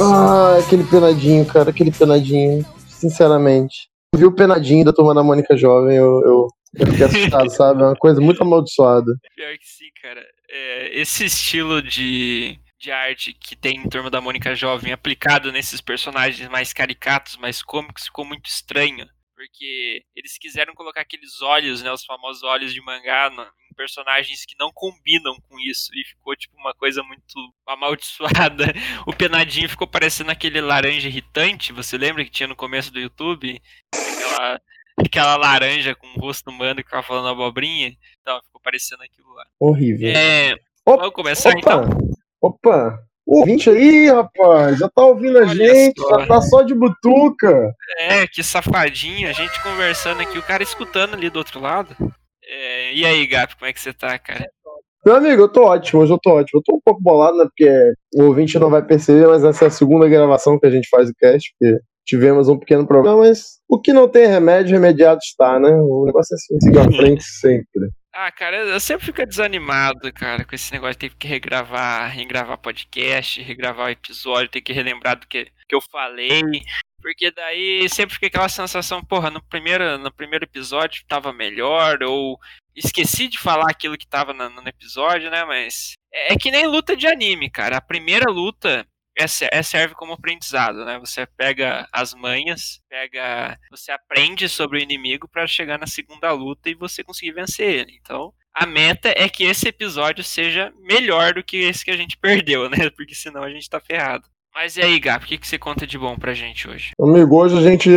Ah, aquele penadinho, cara, aquele penadinho. Sinceramente. Viu o penadinho da turma da Mônica Jovem, eu, eu, eu fiquei assustado, sabe? É uma coisa muito amaldiçoada. Pior que sim, cara. É, esse estilo de, de arte que tem em Turma da Mônica Jovem aplicado nesses personagens mais caricatos, mais cômicos, ficou muito estranho. Porque eles quiseram colocar aqueles olhos, né? Os famosos olhos de mangá no- personagens que não combinam com isso. E ficou, tipo, uma coisa muito amaldiçoada. O penadinho ficou parecendo aquele laranja irritante. Você lembra que tinha no começo do YouTube? Aquela, aquela laranja com o rosto humano que ficava falando abobrinha. Então, ficou parecendo aquilo lá. Horrível. É, Opa, vamos começar Opa! então? Opa! O ouvinte aí, rapaz, já tá ouvindo a Olha gente, só. já tá só de butuca. É, que safadinho, a gente conversando aqui, o cara escutando ali do outro lado. É, e aí, Gap, como é que você tá, cara? Meu amigo, eu tô ótimo, hoje eu tô ótimo. Eu tô um pouco bolado, né? Porque o ouvinte não vai perceber, mas essa é a segunda gravação que a gente faz o cast, porque tivemos um pequeno problema, mas o que não tem remédio, remediado está, né? O negócio é assim, seguir à frente sempre. Ah, cara, eu sempre fico desanimado, cara, com esse negócio de ter que regravar, regravar podcast, regravar o episódio, ter que relembrar do que, que eu falei. Porque daí sempre fica aquela sensação, porra, no primeiro, no primeiro episódio tava melhor, ou esqueci de falar aquilo que tava na- no episódio, né? Mas é, é que nem luta de anime, cara. A primeira luta é, é- serve como aprendizado, né? Você pega as manhas, pega, você aprende sobre o inimigo pra chegar na segunda luta e você conseguir vencer ele. Então, a meta é que esse episódio seja melhor do que esse que a gente perdeu, né? Porque senão a gente tá ferrado. Mas e aí, Gap, o que, que você conta de bom pra gente hoje? Amigo, hoje a gente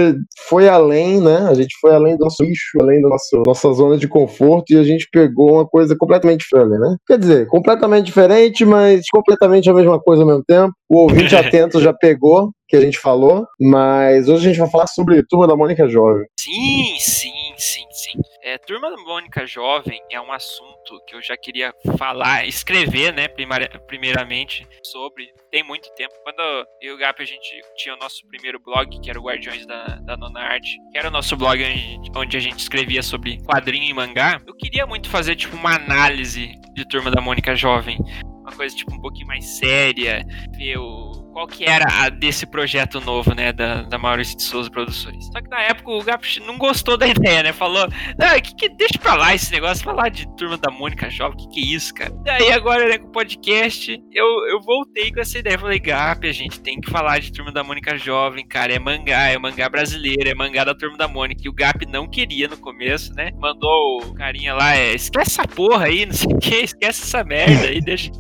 foi além, né? A gente foi além do nosso lixo, além da nossa, nossa zona de conforto e a gente pegou uma coisa completamente diferente, né? Quer dizer, completamente diferente, mas completamente a mesma coisa ao mesmo tempo. O ouvinte atento já pegou que a gente falou, mas hoje a gente vai falar sobre Turma da Mônica Jovem. Sim, sim, sim, sim. É, Turma da Mônica Jovem é um assunto que eu já queria falar, escrever, né, primeiramente, sobre. Tem muito tempo. Quando eu e o Gap a gente tinha o nosso primeiro blog, que era o Guardiões da, da Nona Arte, que era o nosso blog onde, onde a gente escrevia sobre quadrinho e mangá, eu queria muito fazer, tipo, uma análise de Turma da Mônica Jovem. Uma coisa, tipo, um pouquinho mais séria, ver o, qual que era a desse projeto novo, né, da, da Maurício de Souza Produções. Só que na época o Gap não gostou da ideia, né, falou, não, que, que deixa pra lá esse negócio, falar de Turma da Mônica Jovem, que que é isso, cara? Daí agora, né, com o podcast, eu, eu voltei com essa ideia, falei, Gap, a gente tem que falar de Turma da Mônica Jovem, cara, é mangá, é mangá brasileiro, é mangá da Turma da Mônica, e o Gap não queria no começo, né, mandou o carinha lá, é, esquece essa porra aí, não sei o que, esquece essa merda aí, deixa,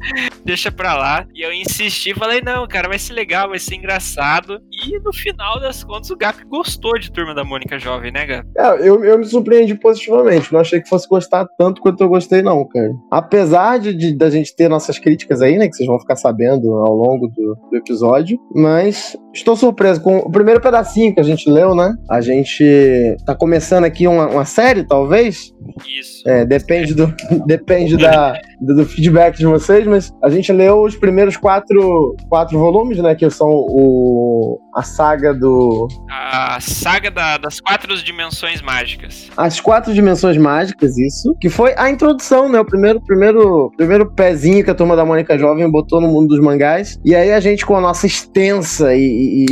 deixa pra lá. E eu insisti, falei, não, cara, vai ser legal, vai ser engraçado. E no final das contas, o Gap gostou de Turma da Mônica Jovem, né, Gap? É, eu, eu me surpreendi positivamente. Não achei que fosse gostar tanto quanto eu gostei, não, cara. Apesar de, de- da gente ter nossas críticas aí, né? Que vocês vão ficar sabendo ao longo do, do episódio. Mas estou surpreso com o primeiro pedacinho que a gente leu, né? A gente tá começando aqui uma, uma série, talvez. Isso. É, depende do, depende da, do, feedback de vocês, mas a gente leu os primeiros quatro, quatro volumes, né? Que são o, a saga do. A saga da- das quatro dimensões mágicas. As quatro dimensões mágicas, isso. Que foi a introdução, né? O primeiro, primeiro, primeiro pezinho que a turma da Mônica Jovem botou no mundo dos mangás. E aí a gente, com a nossa extensa e, e-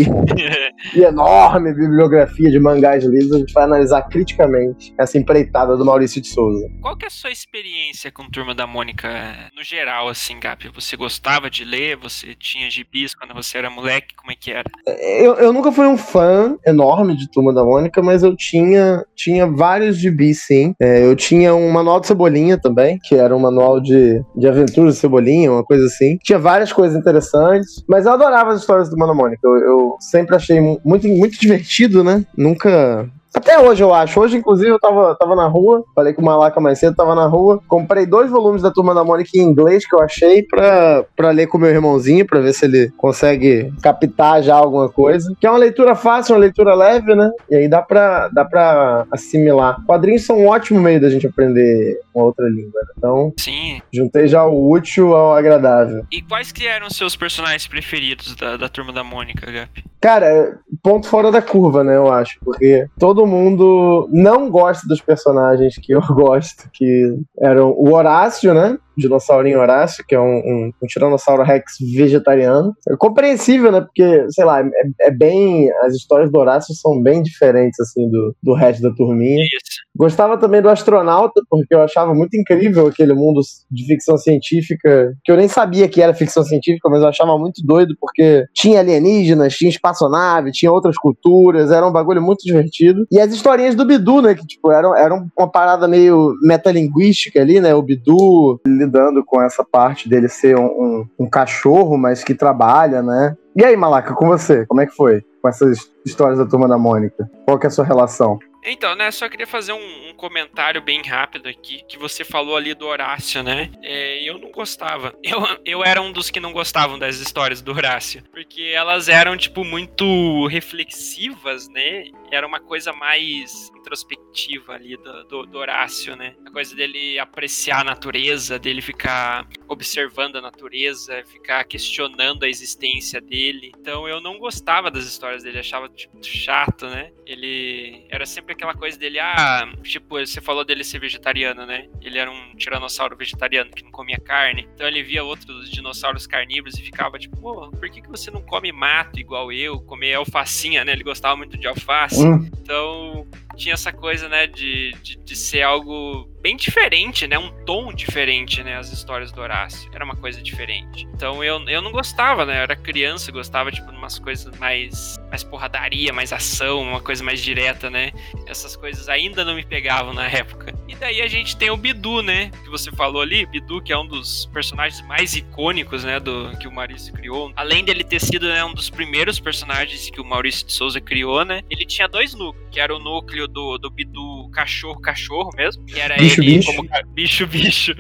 e enorme bibliografia de mangás lidos, a gente vai analisar criticamente essa empreitada do Maurício de Souza. Qual que é a sua experiência com Turma da Mônica no geral, assim, Gap? Você gostava de ler? Você tinha gibis quando você era moleque? Como é que era? Eu, eu nunca fui um fã enorme de Turma da Mônica, mas eu tinha, tinha vários gibis, sim. É, eu tinha um manual de Cebolinha também, que era um manual de, de aventuras de Cebolinha, uma coisa assim. Tinha várias coisas interessantes, mas eu adorava as histórias do da Mônica. Eu, eu sempre achei mu- muito, muito divertido, né? Nunca Até hoje eu acho. Hoje, inclusive, eu tava, tava na rua, falei com o Malaca mais cedo, tava na rua, comprei dois volumes da Turma da Mônica em inglês que eu achei pra, pra ler com meu irmãozinho, pra ver se ele consegue captar já alguma coisa. Que é uma leitura fácil, uma leitura leve, né? E aí dá pra, dá pra assimilar. Quadrinhos são um ótimo meio da gente aprender uma outra língua. Né? Então, Sim. juntei já o útil ao agradável. E quais que eram os seus personagens preferidos da, da turma da Mônica, Gap? Cara, ponto fora da curva, né? Eu acho. Porque todo mundo não gosta dos personagens que eu gosto, que eram o Horácio, né? Dinossaurinho Horácio, que é um, um, um Tiranossauro Rex vegetariano. É compreensível, né? Porque, sei lá, é, é bem. As histórias do Horácio são bem diferentes, assim, do, do resto da turminha. Isso. Gostava também do astronauta, porque eu achava muito incrível aquele mundo de ficção científica, que eu nem sabia que era ficção científica, mas eu achava muito doido, porque tinha alienígenas, tinha espaçonave, tinha outras culturas, era um bagulho muito divertido. E as historinhas do Bidu, né, que tipo, eram, eram uma parada meio metalinguística ali, né, o Bidu lidando com essa parte dele ser um, um, um cachorro, mas que trabalha, né. E aí, Malaca, com você, como é que foi? Com essas histórias da Turma da Mônica? Qual que é a sua relação? Então, né, só queria fazer um, um, comentário bem rápido aqui, que você falou ali do Horácio, né? É, eu não gostava. Eu, eu era um dos que não gostavam das histórias do Horácio, porque elas eram, tipo, muito reflexivas, né? Era uma coisa mais introspectiva ali do, do, do Horácio, né? A coisa dele apreciar a natureza, dele ficar observando a natureza, ficar questionando a existência dele. Então eu não gostava das histórias dele, achava tipo, chato, né? Ele era sempre aquela coisa dele, ah, tipo, você falou dele ser vegetariano, né? Ele era um tiranossauro vegetariano que não comia carne. Então ele via outros dinossauros carnívoros e ficava tipo, pô, por que, que você não come mato igual eu? Comer alfacinha, né? Ele gostava muito de alface. Hum. Então tinha essa coisa, né, de, de, de, ser algo bem diferente, né, um tom diferente, né, as histórias do Horácio. Era uma coisa diferente. Então eu, eu não gostava, né, eu era criança, gostava, tipo, de umas coisas mais, mais porradaria, mais ação, uma coisa mais direta, né. Essas coisas ainda não me pegavam na época. E daí a gente tem o Bidu, né, que você falou ali, Bidu, que é um dos personagens mais icônicos, né, do que o Maurício criou. Além dele ter sido, né, um dos primeiros personagens que o Maurício de Souza criou, né, ele tinha dois núcleos, que era o núcleo do, do Bidu cachorro, cachorro mesmo, que era bicho, ele bicho. como bicho, bicho,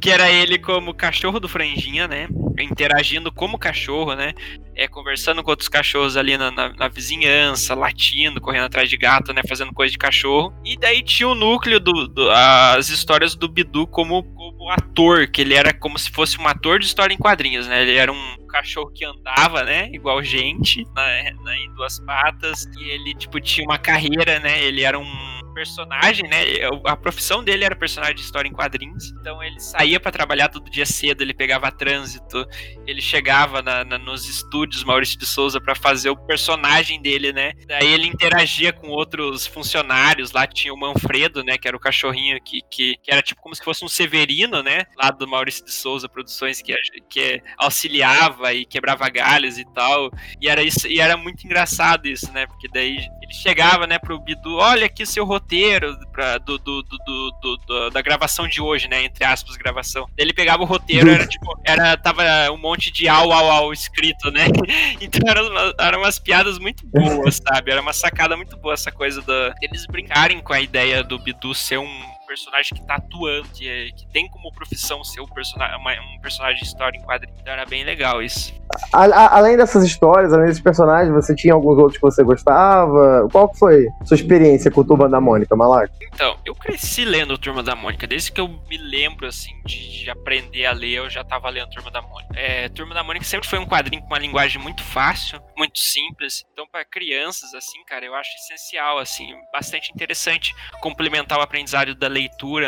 que era ele como cachorro do franjinha, né, interagindo como cachorro, né, é, conversando com outros cachorros ali na, na, na, vizinhança, latindo, correndo atrás de gato, né, fazendo coisa de cachorro. E daí tinha o núcleo do, do as histórias do Bidu como, como ator, que ele era como se fosse um ator de história em quadrinhos, né? Ele era um cachorro que andava, né? Igual gente, na, na, em duas patas. E ele, tipo, tinha uma carreira, né? Ele era um personagem, né? A profissão dele era personagem de história em quadrinhos. Então ele saía para trabalhar todo dia cedo, ele pegava trânsito, ele chegava na, na, nos estúdios Maurício de Souza para fazer o personagem dele, né? Daí ele interagia com outros funcionários. Lá tinha o Manfredo, né? Que era o cachorrinho que, que, que era tipo como se fosse um Severino, né? Lá do Maurício de Souza Produções, que, que auxiliava e quebrava galhos e tal. E era isso, e era muito engraçado isso, né? Porque daí chegava, né, pro Bidu, olha aqui seu roteiro pra, do, do, do, do, da gravação de hoje, né, entre aspas, gravação. Ele pegava o roteiro, era tipo, era, tava um monte de au, au, au escrito, né, então eram, eram umas piadas muito boas, sabe, era uma sacada muito boa essa coisa da, eles brincarem com a ideia do Bidu ser um personagem que tá atuando, que, que tem como profissão ser um personagem, um personagem de história em quadrinho. Então era bem legal isso. A, a, além dessas histórias, além desses personagens, você tinha alguns outros que você gostava? Qual foi sua experiência com o Turma da Mônica, Malaco? Então, eu cresci lendo Turma da Mônica. Desde que eu me lembro, assim, de, de aprender a ler, eu já tava lendo Turma da Mônica. É, Turma da Mônica sempre foi um quadrinho com uma linguagem muito fácil, muito simples. Então, para crianças, assim, cara, eu acho essencial, assim, bastante interessante complementar o aprendizado da leitura,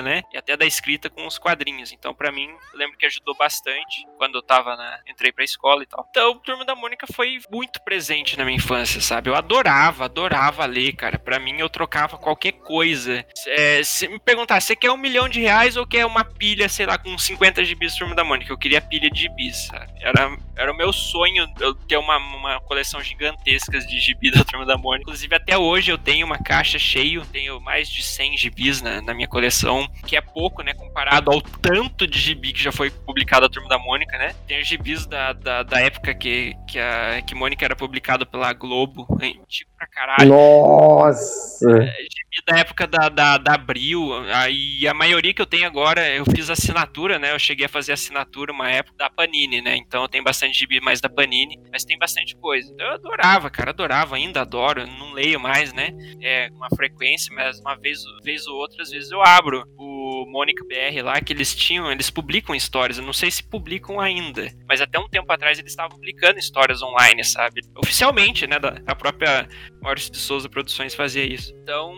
né? E até da escrita com os quadrinhos. Então, para mim, lembro que ajudou bastante quando eu tava na. entrei pra escola e tal. Então, Turma da Mônica foi muito presente na minha infância, sabe? Eu adorava, adorava ler, cara. Para mim, eu trocava qualquer coisa. É, se me perguntar, você quer um milhão de reais ou quer uma pilha, sei lá, com 50 gibis Turma da Mônica? Eu queria pilha de gibis, sabe? Era, era o meu sonho eu ter uma, uma coleção gigantesca de gibis da Turma da Mônica. Inclusive, até hoje eu tenho uma caixa cheia, tenho mais de 100 gibis na, na minha coleção, que é pouco, né? Comparado ao tanto de gibi que já foi publicado a Turma da Mônica, né? Tem os gibis da, da, da época que, que, a, que Mônica era publicado pela Globo, antigo pra caralho. Nossa! É, gibi da época da, da, da Abril, aí a maioria que eu tenho agora, eu fiz assinatura, né? Eu cheguei a fazer assinatura uma época da Panini, né? Então tem bastante gibi mais da Panini, mas tem bastante coisa. Então eu adorava, cara, adorava, ainda adoro, não leio mais, né? É uma frequência, mas uma vez, vez ou outra, às vezes eu abro o Mônica BR lá, que eles tinham, eles publicam histórias, eu não sei se publicam ainda, mas até um tempo atrás eles estavam publicando histórias online, sabe? Oficialmente, né? Da, a própria Maurício de Souza Produções fazia isso. Então,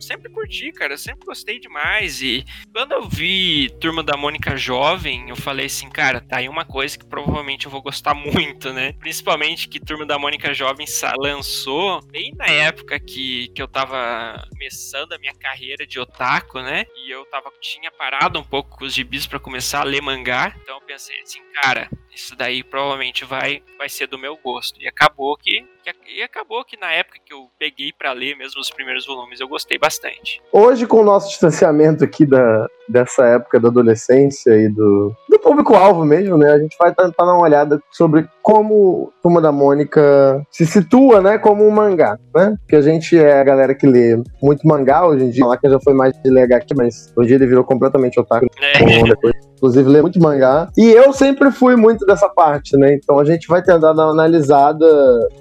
sempre curti, cara, sempre gostei demais. E quando eu vi Turma da Mônica Jovem, eu falei assim, cara, tá aí uma coisa que provavelmente eu vou gostar muito, né? Principalmente que Turma da Mônica Jovem lançou bem na época que, que eu tava começando a minha carreira de otaku, né? E eu tava, tinha parado um pouco com os gibis para começar a ler mangá. Então eu pensei assim, cara, isso daí provavelmente vai, vai ser do meu gosto. E acabou que, que e acabou que na época que eu peguei para ler mesmo os primeiros volumes, eu gostei bastante. Hoje, com o nosso distanciamento aqui da, dessa época da adolescência e do, do público-alvo mesmo, né? A gente vai tentar dar uma olhada sobre como Turma da Mônica se situa, né, como um mangá, né? Porque a gente é a galera que lê muito mangá hoje em dia. Lá que já foi mais de ler aqui, mas hoje ele virou completamente otaku. É. Depois, inclusive, lê muito mangá. E eu sempre fui muito dessa parte, né? Então a gente vai tentar dar uma analisada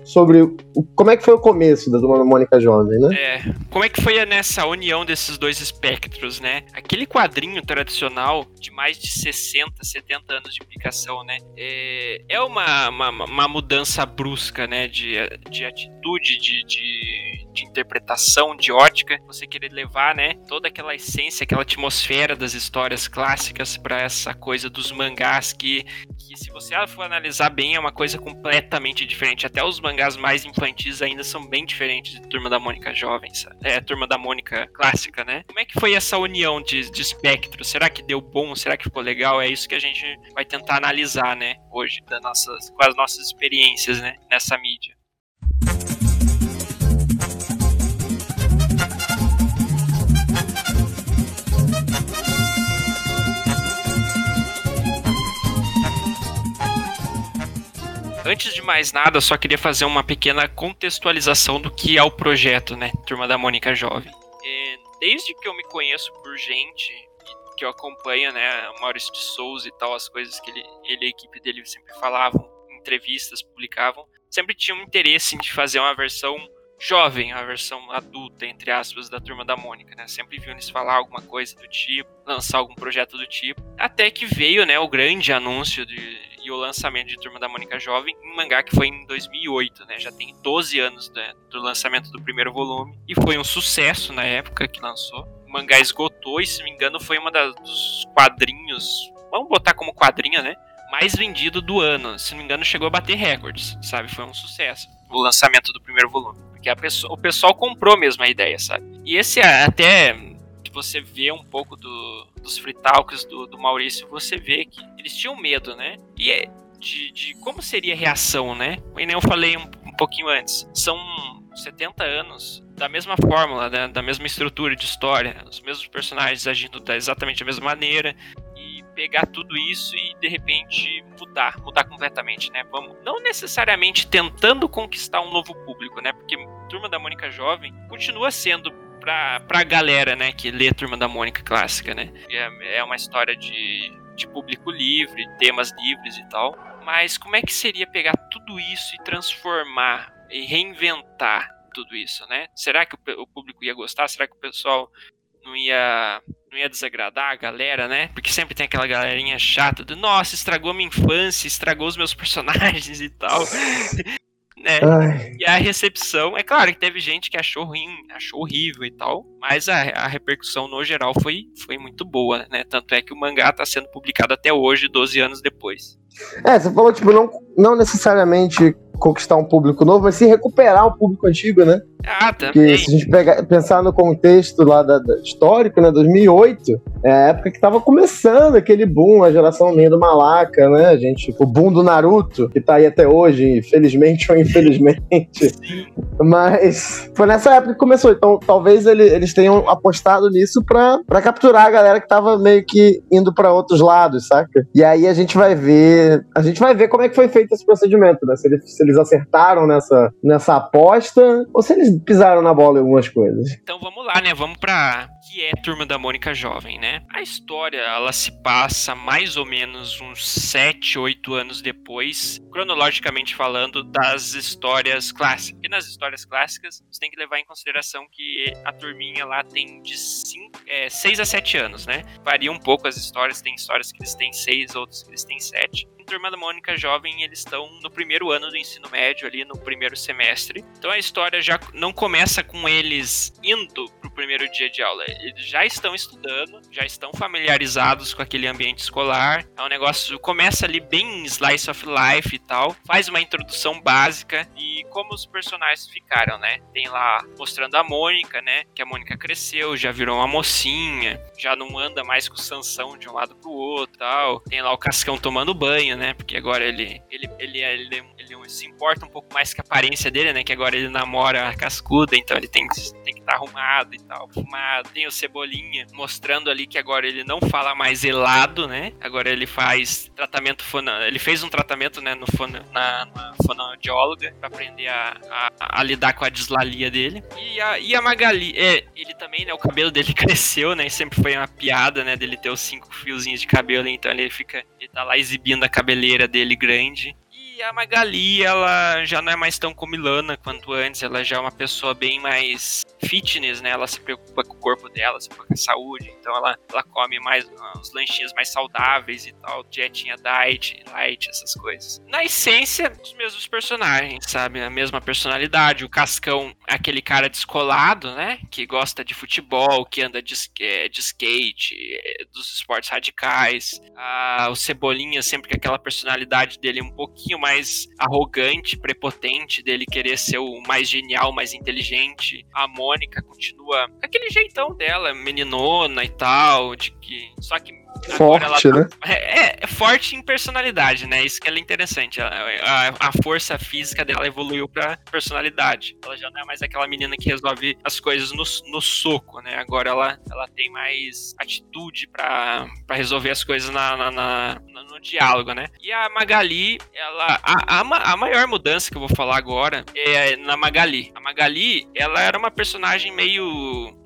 sobre o, como é que foi o começo da da Mônica Jovem, né? É. Como é que foi nessa união desses dois espectros, né? Aquele quadrinho tradicional de mais de 60, 70 anos de publicação, né? É, é uma, uma, uma mudança brusca, né? De, de atitude, de, de, de interpretação, de ótica. Você querer levar, né? Toda aquela essência, aquela atmosfera das histórias clássicas para essa coisa dos mangás que, que, se você for analisar bem, é uma coisa completamente diferente. Até os mangás mais infantis ainda são bem diferentes de Turma da Mônica Jovem, sabe? É, Turma da Mônica clássica, né? Como é que foi essa união de, de espectro? Será que deu bom? Será que ficou legal? É isso que a gente vai tentar analisar, né? Hoje, das nossas, com as nossas experiências, né? Nessa mídia. Antes de mais nada, só queria fazer uma pequena contextualização do que é o projeto, né? Turma da Mônica Jovem. E desde que eu me conheço por gente, que eu acompanho, né, Maurício de Souza e tal, as coisas que ele, ele e a equipe dele sempre falavam, entrevistas, publicavam, sempre tinha um interesse em fazer uma versão jovem, a versão adulta, entre aspas, da Turma da Mônica, né? Sempre viu eles falar alguma coisa do tipo, lançar algum projeto do tipo. Até que veio, né, o grande anúncio de, o lançamento de Turma da Mônica Jovem em mangá que foi em 2008, né? Já tem 12 anos né, do lançamento do primeiro volume e foi um sucesso na época que lançou. O mangá esgotou e, se me engano, foi uma dos quadrinhos, vamos botar como quadrinho, né? Mais vendido do ano. Se não me engano, chegou a bater recordes, sabe? Foi um sucesso o lançamento do primeiro volume. Porque pessoa, o pessoal comprou mesmo a ideia, sabe? E esse até você vê um pouco do, dos free talks do, do Maurício, você vê que eles tinham medo, né? E é de, de como seria a reação, né? E nem eu falei um, um pouquinho antes. São 70 anos da mesma fórmula, né? da mesma estrutura de história, os mesmos personagens agindo da exatamente da mesma maneira e pegar tudo isso e de repente mudar, mudar completamente, né? Vamos, não necessariamente tentando conquistar um novo público, né? Porque Turma da Mônica Jovem continua sendo pra, pra galera, né, que lê Turma da Mônica clássica, né? É, é uma história de, de público livre, temas livres e tal. Mas como é que seria pegar tudo isso e transformar e reinventar tudo isso, né? Será que o, o público ia gostar? Será que o pessoal não ia não ia desagradar a galera, né? Porque sempre tem aquela galerinha chata do nossa, estragou minha infância, estragou os meus personagens e tal né? Ai. E a recepção, é claro que teve gente que achou ruim, achou horrível e tal, mas a, a repercussão no geral foi, foi muito boa, né? Tanto é que o mangá tá sendo publicado até hoje, 12 anos depois. É, você falou, tipo, não, não necessariamente conquistar um público novo, mas sim recuperar o público antigo, né? Ah, Porque se a gente pegar, pensar no contexto lá da, da- histórico, né, 2008, é a época que tava começando aquele boom, a geração meio do Malaca, né, gente, o boom do Naruto, que tá aí até hoje, felizmente ou infelizmente. Mas foi nessa época que começou, então talvez ele- eles tenham apostado nisso pra, pra capturar a galera que tava meio que indo pra outros lados, saca? E aí a gente vai ver, a gente vai ver como é que foi feito esse procedimento, né, se eles, se eles acertaram nessa, nessa aposta ou se eles pisaram na bola em algumas coisas. Então vamos lá, né? Vamos pra que é Turma da Mônica Jovem, né? A história, ela se passa mais ou menos uns 7, 8 anos depois, cronologicamente falando, das histórias clássicas. E nas histórias clássicas, você tem que levar em consideração que a turminha lá tem de 5, é, 6 a 7 anos, né? Varia um pouco as histórias, tem histórias que eles têm 6, outras que eles têm 7. Turma da Mônica Jovem, eles estão no primeiro ano do ensino médio, ali no primeiro semestre. Então a história já não começa com eles indo pro primeiro dia de aula. Eles já estão estudando, já estão familiarizados com aquele ambiente escolar. É um negócio começa ali bem slice of life e tal. Faz uma introdução básica e como os personagens ficaram, né? Tem lá mostrando a Mônica, né? Que a Mônica cresceu, já virou uma mocinha, já não anda mais com Sansão de um lado pro outro, tal. Tem lá o Cascão tomando banho, né? Porque agora ele ele ele, ele, ele se importa um pouco mais com a aparência dele, né? Que agora ele namora a Cascuda, então ele tem tem que estar arrumado e tal, fumado. Tem o Cebolinha mostrando ali que agora ele não fala mais helado, né? Agora ele faz tratamento fono... ele fez um tratamento, né, no fono... na, na fonoaudióloga pra aprender a, a, a lidar com a dislalia dele. E a, e a Magali, é, ele também, né, o cabelo dele cresceu, né? Sempre foi uma piada, né, dele ter os cinco fiozinhos de cabelo, então ele fica, ele tá lá exibindo a cabeleira dele grande. E a Magali, ela já não é mais tão comilana quanto antes, ela já é uma pessoa bem mais fitness, né? Ela se preocupa com o corpo dela, se preocupa com a saúde, então ela, ela come mais uns lanchinhos mais saudáveis e tal, dietinha diet, light, essas coisas. Na essência, os mesmos personagens, sabe? A mesma personalidade, o Cascão, aquele cara descolado, né? Que gosta de futebol, que anda de, é, de skate, é, dos esportes radicais. Ah, o Cebolinha, sempre com aquela personalidade dele um pouquinho mais arrogante, prepotente, dele querer ser o mais genial, mais inteligente. A Mônica continua aquele jeitão dela, meninona e tal, de que. Só que. Forte, né? é, é forte em personalidade, né? Isso que ela é interessante. A, a, a força física dela evoluiu pra personalidade. Ela já não é mais aquela menina que resolve as coisas no, no soco, né? Agora ela, ela tem mais atitude pra, pra resolver as coisas na, na, na- no, diálogo, né? E a Magali, ela. A, a, a maior mudança que eu vou falar agora é na Magali. A Magali, ela era uma personagem meio.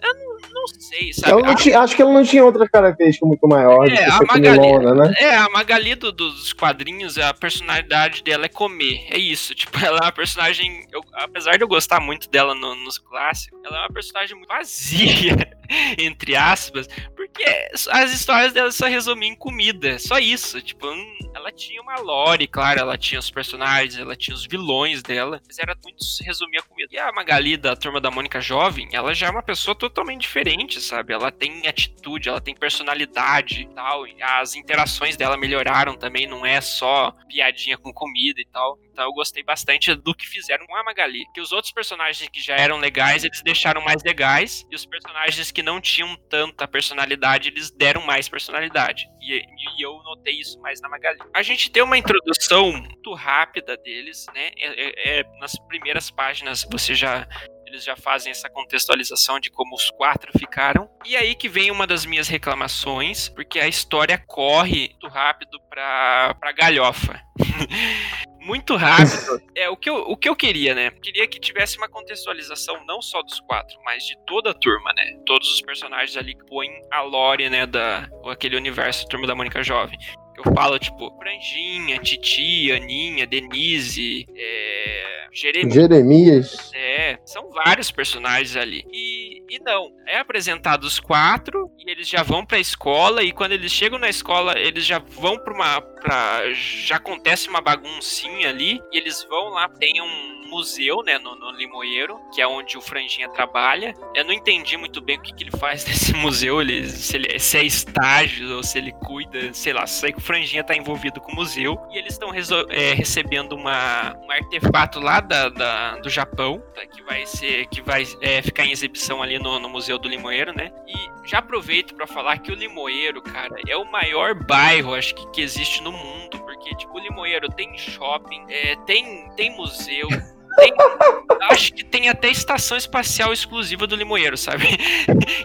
Eu não, não sei, sabe? Ela não tinha- acho que ela não tinha outra característica muito maior do É, que a Magali- né? É, a Magali do- dos quadrinhos, a personalidade dela é comer. É isso. Tipo, ela é uma personagem. eu- apesar de eu gostar muito dela no- nos clássicos, ela é uma personagem muito vazia, entre aspas. Porque as histórias dela só resumiam em comida. Só isso. Tipo, hum, ela tinha uma lore, claro, ela tinha os personagens, ela tinha os vilões dela. Mas era muito resumir a comida. E a Magali da turma da Mônica Jovem, ela já é uma pessoa totalmente diferente, sabe? Ela tem atitude, ela tem personalidade e tal. E as interações dela melhoraram também, não é só piadinha com comida e tal. Então eu gostei bastante do que fizeram com a Magali. Que os outros personagens que já eram legais, eles deixaram mais legais. E os personagens que não tinham tanta personalidade, eles deram mais personalidade. E, e eu notei isso mais na Magali. A gente tem uma introdução muito rápida deles, né? É- é- é nas primeiras páginas você já eles já fazem essa contextualização de como os quatro ficaram. E aí que vem uma das minhas reclamações, porque a história corre muito rápido pra, pra galhofa. muito rápido. É o que, eu, o que eu queria, né? Queria que tivesse uma contextualização não só dos quatro, mas de toda a turma, né? Todos os personagens ali que põem a lore, né, da aquele universo Turma da Mônica Jovem. Eu falo, tipo, Franjinha, Titi, Aninha, Denise, é, Jeremias. Jeremias. É, são vários personagens ali. E, e não, é apresentado os quatro e eles já vão pra escola e quando eles chegam na escola, eles já vão pra uma, pra. Já acontece uma baguncinha ali. E eles vão lá, tem um museu, né, no, no Limoeiro, que é onde o Franjinha trabalha. Eu não entendi muito bem o que, que ele faz nesse museu, ele, se, ele, se é estágio ou se ele cuida, sei lá, sei que o Franjinha tá envolvido com o museu. E eles estão é, recebendo uma, um artefato lá da, da do Japão, tá, que vai ser, que vai é, ficar em exibição ali no, no Museu do Limoeiro, né? E já aproveito para falar que o Limoeiro, cara, é o maior bairro, acho que, que existe no mundo, porque, tipo, o Limoeiro tem shopping, é, tem, tem museu, tem, acho que tem até estação espacial exclusiva do Limoeiro, sabe?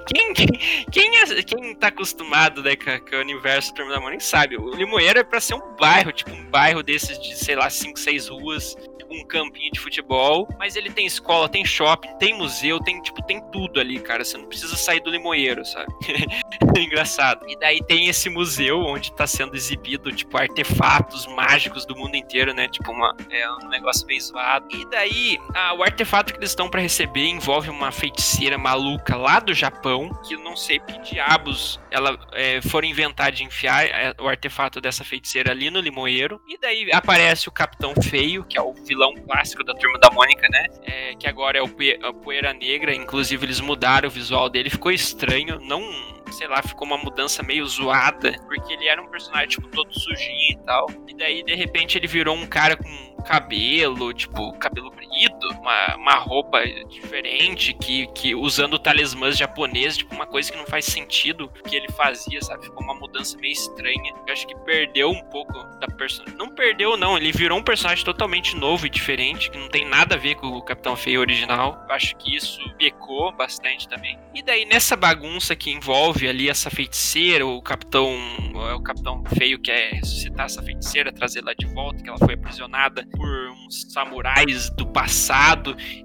Quem, quem, quem, é, quem tá acostumado né, com, com o universo do Turma da Mônica sabe. O Limoeiro é pra ser um bairro, tipo um bairro desses de, sei lá, 5, 6 ruas, um campinho de futebol, mas ele tem escola, tem shopping, tem museu, tem tipo, tem tudo ali, cara. Você não precisa sair do limoeiro, sabe? Engraçado. E daí tem esse museu onde tá sendo exibido, tipo, artefatos mágicos do mundo inteiro, né? Tipo, uma, é um negócio bem zoado. E daí, a, o artefato que eles estão para receber envolve uma feiticeira maluca lá do Japão, que não sei que diabos ela é, inventar de enfiar é, o artefato dessa feiticeira ali no limoeiro. E daí aparece o Capitão Feio, que é o vilão vilão clássico da Turma da Mônica, né? É, que agora é o Poeira Negra, inclusive eles mudaram o visual dele, ficou estranho, não sei lá, ficou uma mudança meio zoada, porque ele era um personagem, tipo, todo sujinho e tal. E daí, de repente, ele virou um cara com cabelo, tipo, cabelo brido, uma, uma roupa diferente, que, que usando talismãs japoneses, tipo, uma coisa que não faz sentido que ele fazia, sabe? Ficou uma mudança meio estranha. Eu acho que perdeu um pouco da personagem. Não perdeu, não, ele virou um personagem totalmente novo e diferente, que não tem nada a ver com o Capitão Feio original. Eu acho que isso pecou bastante também. E daí, nessa bagunça que envolve ali essa feiticeira, o Capitão. O Capitão Feio quer ressuscitar essa feiticeira, trazer ela de volta, que ela foi aprisionada por uns samurais do passado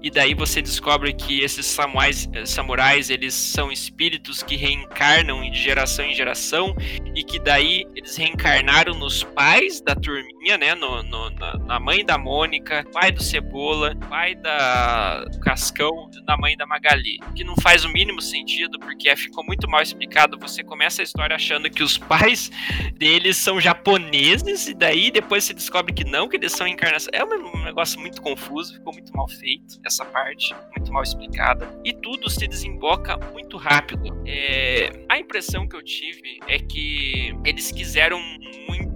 e daí você descobre que esses samurais, samurais eles são espíritos que reencarnam de geração em geração e que daí eles reencarnaram nos pais da turminha, né, no, no na, na, mãe da Mônica, pai do Cebola, pai da Cascão, da mãe da Magali, que não faz o mínimo sentido porque ficou muito mal explicado. Você começa a história achando que os pais deles são japoneses e daí depois você descobre que não, que eles são encarnados é um negócio muito confuso, ficou muito mal feito essa parte, muito mal explicada. E tudo se desemboca muito rápido. É, a impressão que eu tive é que eles quiseram muito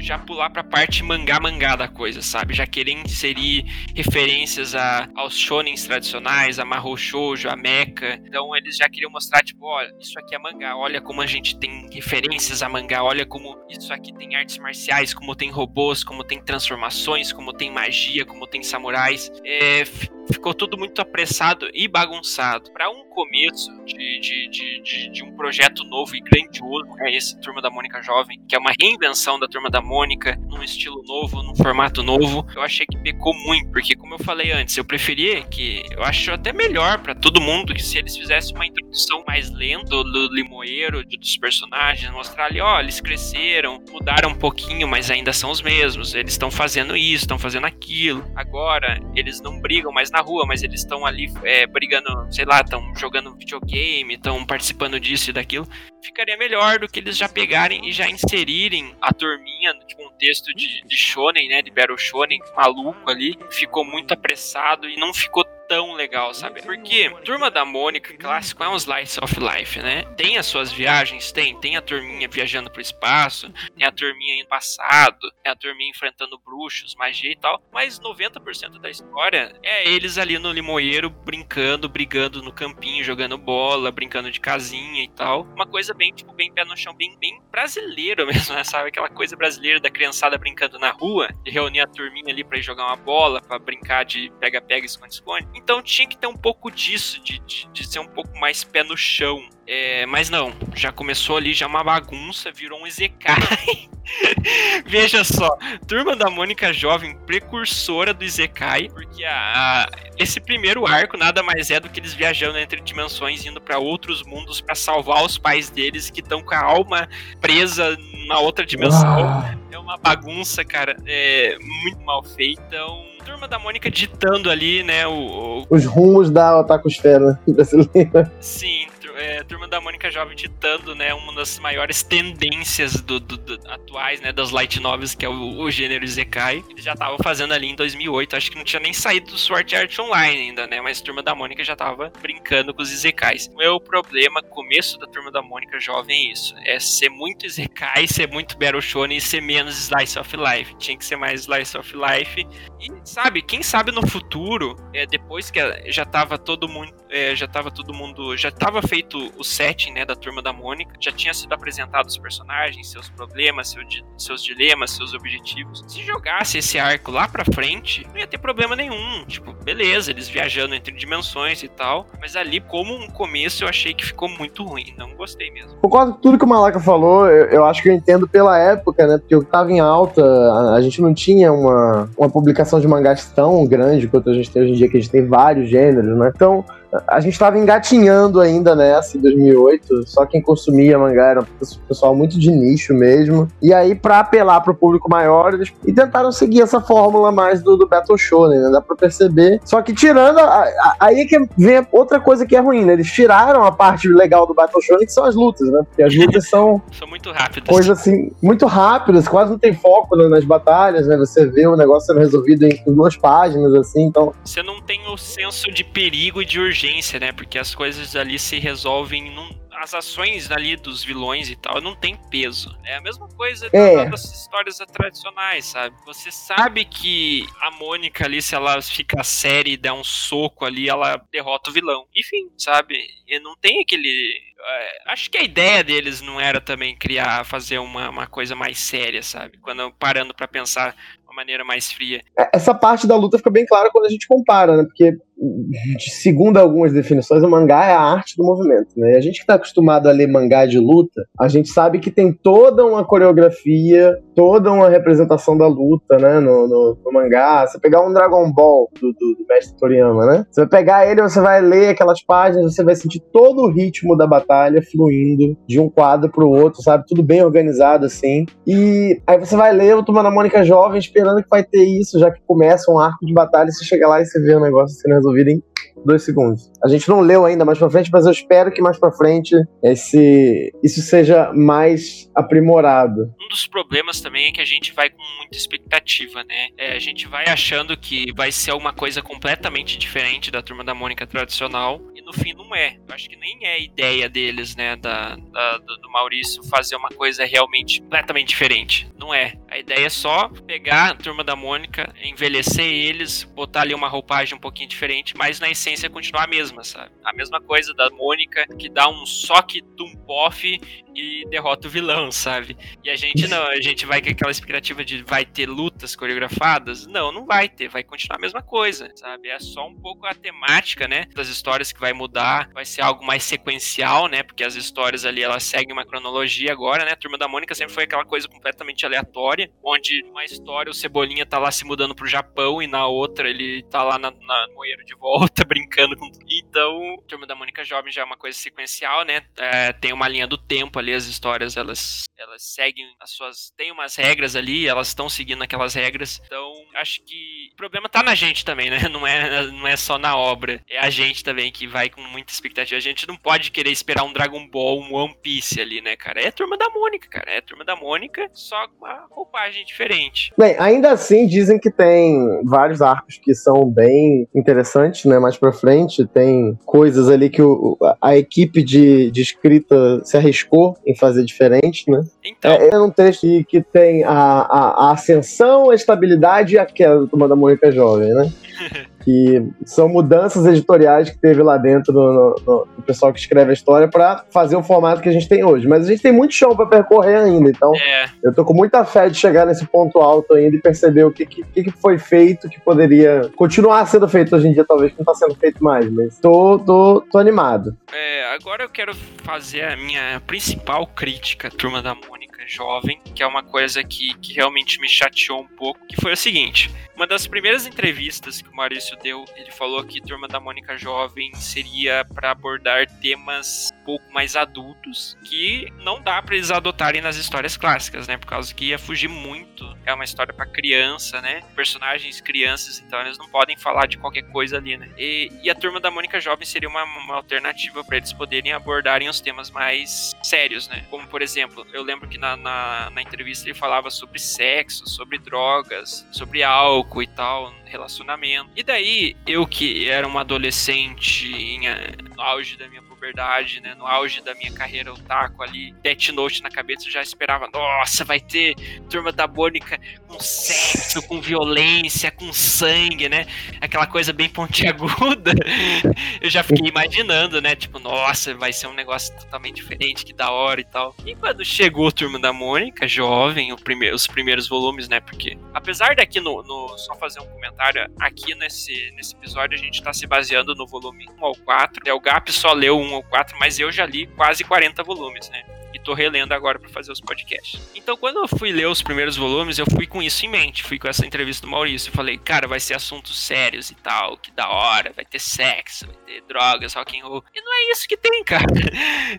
já pular pra parte mangá-mangá da coisa, sabe? Já querer inserir referências a, aos shonens tradicionais, a Mahou Shoujo, a Mecha. Então eles já queriam mostrar, tipo, olha, isso aqui é mangá, olha como a gente tem referências a mangá, olha como isso aqui tem artes marciais, como tem robôs, como tem transformações, como tem magia, como tem samurais. É, ficou tudo muito apressado e bagunçado. Para um começo de, de, de, de, de um projeto novo e grandioso, é esse Turma da Mônica Jovem, que é uma reinvenção da Turma da Mônica, num estilo novo, num formato novo, eu achei que pecou muito, porque como eu falei antes, eu preferia que, eu acho até melhor para todo mundo que se eles fizessem uma introdução mais lenta do limoeiro, dos personagens, mostrar ali, ó, eles cresceram, mudaram um pouquinho, mas ainda são os mesmos, eles estão fazendo isso, estão fazendo aquilo, agora eles não brigam mais na na rua, mas eles estão ali é, brigando, sei lá, estão jogando videogame, estão participando disso e daquilo. Ficaria melhor do que eles já pegarem e já inserirem a turminha no contexto de, de shonen, né, de Battle Shonen, maluco ali. Ficou muito apressado e não ficou tão legal, sabe? Porque Turma da Mônica clássico é um slice of life, né? Tem as suas viagens, tem, tem a turminha viajando pro espaço, tem a turminha no passado, tem a turminha enfrentando bruxos, magia e tal, mas 90% da história é eles ali no limoeiro brincando, brigando no campinho, jogando bola, brincando de casinha e tal. Uma coisa bem, tipo, bem pé no chão, bem, bem brasileiro mesmo, né? Sabe? Aquela coisa brasileira da criançada brincando na rua, de reunir a turminha ali para ir jogar uma bola, para brincar de pega-pega, esconde-esconde. Então tinha que ter um pouco disso, de, de, de ser um pouco mais pé no chão. É, mas não, já começou ali, já uma bagunça, virou um Izekai. Veja só, Turma da Mônica Jovem, precursora do Izekai, porque a, a, esse primeiro arco nada mais é do que eles viajando entre dimensões, indo para outros mundos para salvar os pais deles que estão com a alma presa na outra dimensão. Ah. É uma bagunça, cara, é muito mal feita. Então, turma da Mônica ditando ali, né, o, o... os rumos da Otakusfera brasileira. Sim, é, Turma da Mônica Jovem ditando, né, uma das maiores tendências do, do, do atuais, né, das light novels, que é o, o gênero Isekai. Eles já estavam fazendo ali em 2008, acho que não tinha nem saído do Sword Art Online ainda, né, mas Turma da Mônica já tava brincando com os Isekais. O meu problema, começo da Turma da Mônica Jovem é isso, é ser muito Isekai, ser muito Battle Shonen e ser menos Slice of Life. Tinha que ser mais Slice of Life. E, sabe, quem sabe no futuro, é, depois que já tava todo mundo, é, já tava todo mundo, já tava feito o setting, né, da Turma da Mônica, já tinha sido apresentado os personagens, seus problemas, seu, seus dilemas, seus objetivos. Se jogasse esse arco lá pra frente, não ia ter problema nenhum. Tipo, beleza, eles viajando entre dimensões e tal, mas ali, como um começo, eu achei que ficou muito ruim. Não gostei mesmo. Concordo com tudo que o Malaca falou, eu, eu acho que eu entendo pela época, né, porque eu tava em alta, a, a gente não tinha uma, uma publicação de mangás tão grande quanto a gente tem hoje em dia, que a gente tem vários gêneros, né? Então, a gente estava engatinhando ainda nessa, em 2008. Só quem consumia mangá era um pessoal muito de nicho mesmo. E aí, para apelar para o público maior, eles e tentaram seguir essa fórmula mais do, do Battle Shonen, né? Dá para perceber. Só que tirando. A, a, aí é que vem outra coisa que é ruim, né? Eles tiraram a parte legal do Battle Shonen, que são as lutas, né? Porque as lutas são. são muito rápidas. Coisas assim, muito rápidas, quase não tem foco né, nas batalhas, né? Você vê o negócio sendo resolvido em, em duas páginas, assim, então. Você não tem o senso de perigo e de urgência urgência, né? Porque as coisas ali se resolvem num, as ações ali dos vilões e tal não tem peso. É a mesma coisa é. das histórias tradicionais, sabe? Você sabe que a Mônica ali, se ela fica séria e der um soco ali, ela derrota o vilão. Enfim, sabe? E não tem aquele. É, acho que a ideia deles não era também criar, fazer uma, uma coisa mais séria, sabe? Quando parando para pensar uma maneira mais fria. É, essa parte da luta fica bem clara quando a gente compara, né? Porque segundo algumas definições, o mangá é a arte do movimento, né? E a gente que está acostumado a ler mangá de luta, a gente sabe que tem toda uma coreografia, toda uma representação da luta, né? No, no, no mangá. Você pegar um Dragon Ball do, do, do, mestre Toriyama, né? Você vai pegar ele, você vai ler aquelas páginas, você vai sentir todo o ritmo da batalha fluindo de um quadro para o outro, sabe? Tudo bem organizado assim. E aí você vai ler o Turma da Mônica Jovem esperando que vai ter isso, já que começa um arco de batalha, você chega lá e você vê o negócio sendo resolvido resolvido em dois segundos. A gente não leu ainda mais pra frente, mas eu espero que mais pra frente esse, isso seja mais aprimorado. Um dos problemas também é que a gente vai com muita expectativa, né? É, a gente vai achando que vai ser uma coisa completamente diferente da Turma da Mônica tradicional, e no fim não é. Eu acho que nem é ideia deles, né, da, da do Maurício, fazer uma coisa realmente completamente diferente. Não é. A ideia é só pegar a Turma da Mônica, envelhecer eles, botar ali uma roupagem um pouquinho diferente, mas na essência continuar a mesma, sabe? A mesma coisa da Mônica, que dá um soque Tumpoff e derrota o vilão, sabe? E a gente não, a gente vai com aquela expectativa de vai ter lutas coreografadas? Não, não vai ter, vai continuar a mesma coisa, sabe? É só um pouco a temática, né, das histórias que vai mudar, vai ser algo mais sequencial, né? Porque as histórias ali elas seguem uma cronologia agora, né? A Turma da Mônica sempre foi aquela coisa completamente aleatória, onde uma história o Cebolinha tá lá se mudando pro Japão e na outra ele tá lá na, na Moeiro de volta brincando com. Então, Turma da Mônica Jovem já é uma coisa sequencial, né? É, tem uma linha do tempo ali as histórias elas elas seguem as suas tem umas regras ali, elas estão seguindo aquelas regras. Então, acho que o problema tá na gente também, né? Não é não é só na obra, é a gente também que vai com muita expectativa. A gente não pode querer esperar um Dragon Ball, um One Piece ali, né, cara? É turma da Mônica, cara. É turma da Mônica, só com roupagem diferente. Bem, ainda assim dizem que tem vários arcos que são bem interessantes, né? Mais para frente tem coisas ali que o, a equipe de, de escrita se arriscou em fazer diferente, né? Então. É, é um texto que, que tem a, a, a, ascensão, a estabilidade e a queda do Turma da Mônica Jovem, né? que são mudanças editoriais que teve lá dentro no pessoal que escreve a história para fazer o formato que a gente tem hoje. Mas a gente tem muito chão para percorrer ainda, então é. eu tô com muita fé de chegar nesse ponto alto ainda e perceber o que, que, que foi feito que poderia continuar sendo feito hoje em dia, talvez que não tá sendo feito mais, mas tô, tô, tô animado. É, agora eu quero fazer a minha principal crítica, Turma da Mônica jovem, que é uma coisa que, que realmente me chateou um pouco, que foi o seguinte: uma das primeiras entrevistas que o Maurício deu, ele falou que Turma da Mônica Jovem seria para abordar temas um pouco mais adultos, que não dá para eles adotarem nas histórias clássicas, né? Por causa que ia fugir muito é uma história para criança, né? Personagens crianças, então eles não podem falar de qualquer coisa ali, né? E, e a turma da Mônica Jovem seria uma, uma alternativa para eles poderem abordarem os temas mais sérios, né? Como, por exemplo, eu lembro que na, na, na entrevista ele falava sobre sexo, sobre drogas, sobre álcool e tal, relacionamento. E daí, eu que era um adolescente em, no auge da minha puberdade, né? No auge da minha carreira otaku ali, Death Note na cabeça, eu já esperava, nossa, vai ter Turma da Mônica com sexo, com violência, com sangue, né? Aquela coisa bem pontiaguda. Eu já fiquei imaginando, né? Tipo, nossa, vai ser um negócio totalmente diferente, que da hora e tal. E quando chegou Turma da Mônica, jovem, os primeiros volumes, né? Porque, apesar daqui no, no, Só fazer um comentário, aqui nesse, nesse episódio a gente tá se baseando no volume 1 ao 4. É, o Gap só leu 1 ou 4, mas eu já li quase 40 volumes, né? E tô relendo agora para fazer os podcasts. Então, quando eu fui ler os primeiros volumes, eu fui com isso em mente, fui com essa entrevista do Maurício. Eu falei, cara, vai ser assuntos sérios e tal, que da hora, vai ter sexo, vai ter drogas, rock and roll. E não é isso que tem, cara.